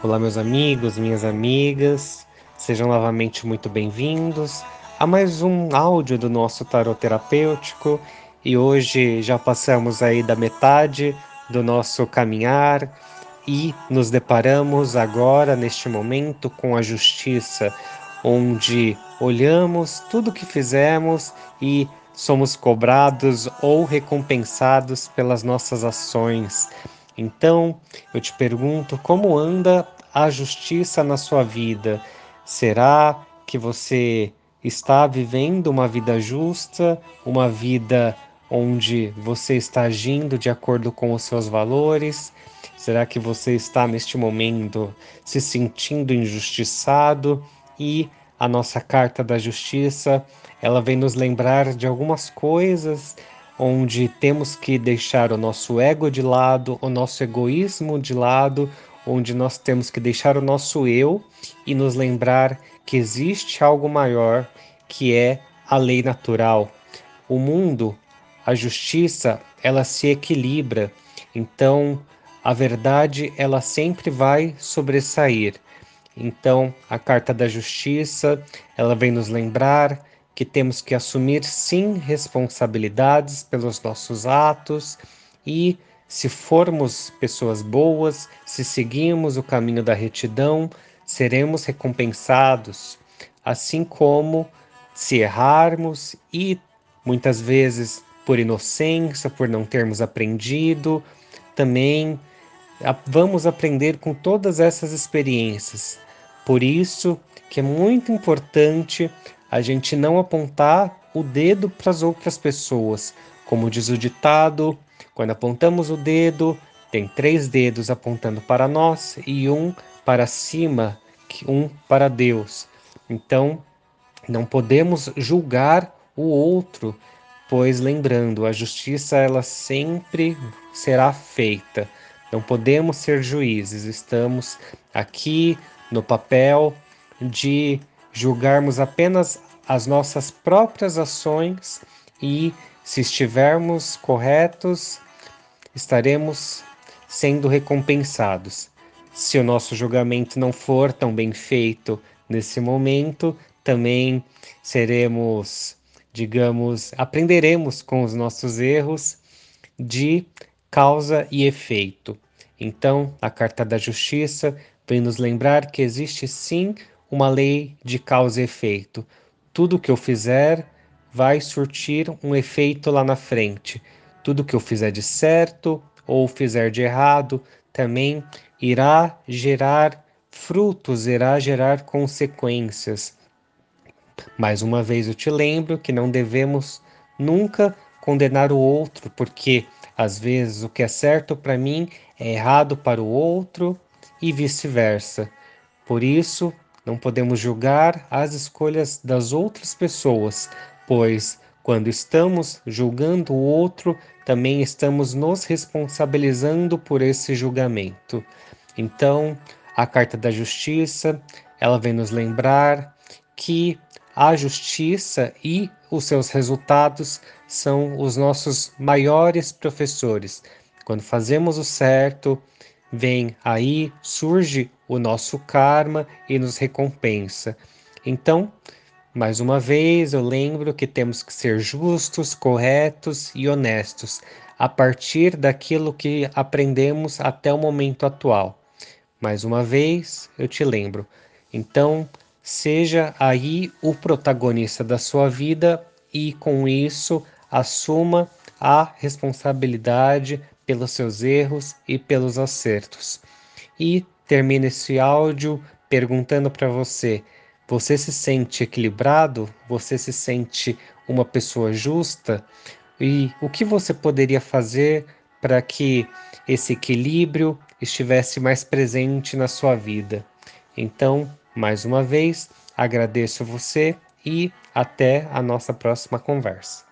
Olá, meus amigos, minhas amigas, sejam novamente muito bem-vindos a mais um áudio do nosso tarot terapêutico e hoje já passamos aí da metade do nosso caminhar e nos deparamos agora, neste momento, com a justiça, onde olhamos tudo que fizemos e somos cobrados ou recompensados pelas nossas ações. Então, eu te pergunto como anda a justiça na sua vida? Será que você está vivendo uma vida justa, uma vida onde você está agindo de acordo com os seus valores? Será que você está neste momento se sentindo injustiçado e a nossa carta da justiça, ela vem nos lembrar de algumas coisas onde temos que deixar o nosso ego de lado, o nosso egoísmo de lado, onde nós temos que deixar o nosso eu e nos lembrar que existe algo maior, que é a lei natural. O mundo, a justiça, ela se equilibra. Então, a verdade ela sempre vai sobressair. Então, a carta da justiça, ela vem nos lembrar que temos que assumir sim responsabilidades pelos nossos atos e se formos pessoas boas, se seguirmos o caminho da retidão, seremos recompensados, assim como se errarmos e muitas vezes por inocência, por não termos aprendido, também vamos aprender com todas essas experiências. Por isso que é muito importante a gente não apontar o dedo para as outras pessoas. Como diz o ditado, quando apontamos o dedo, tem três dedos apontando para nós e um para cima, um para Deus. Então, não podemos julgar o outro, pois lembrando, a justiça ela sempre será feita. Não podemos ser juízes, estamos aqui no papel de julgarmos apenas as nossas próprias ações e, se estivermos corretos, estaremos sendo recompensados. Se o nosso julgamento não for tão bem feito nesse momento, também seremos, digamos, aprenderemos com os nossos erros de causa e efeito. Então, a carta da justiça vem nos lembrar que existe sim uma lei de causa e efeito. Tudo que eu fizer vai surtir um efeito lá na frente. Tudo que eu fizer de certo ou fizer de errado também irá gerar frutos, irá gerar consequências. Mais uma vez eu te lembro que não devemos nunca condenar o outro, porque às vezes o que é certo para mim é errado para o outro e vice-versa. Por isso, não podemos julgar as escolhas das outras pessoas, pois quando estamos julgando o outro, também estamos nos responsabilizando por esse julgamento. Então, a carta da justiça, ela vem nos lembrar que a justiça e os seus resultados são os nossos maiores professores. Quando fazemos o certo, vem aí, surge o nosso karma e nos recompensa. Então, mais uma vez, eu lembro que temos que ser justos, corretos e honestos a partir daquilo que aprendemos até o momento atual. Mais uma vez, eu te lembro. Então, seja aí o protagonista da sua vida e com isso assuma a responsabilidade pelos seus erros e pelos acertos. E termino esse áudio perguntando para você: você se sente equilibrado? Você se sente uma pessoa justa? E o que você poderia fazer para que esse equilíbrio estivesse mais presente na sua vida? Então, mais uma vez, agradeço você e até a nossa próxima conversa.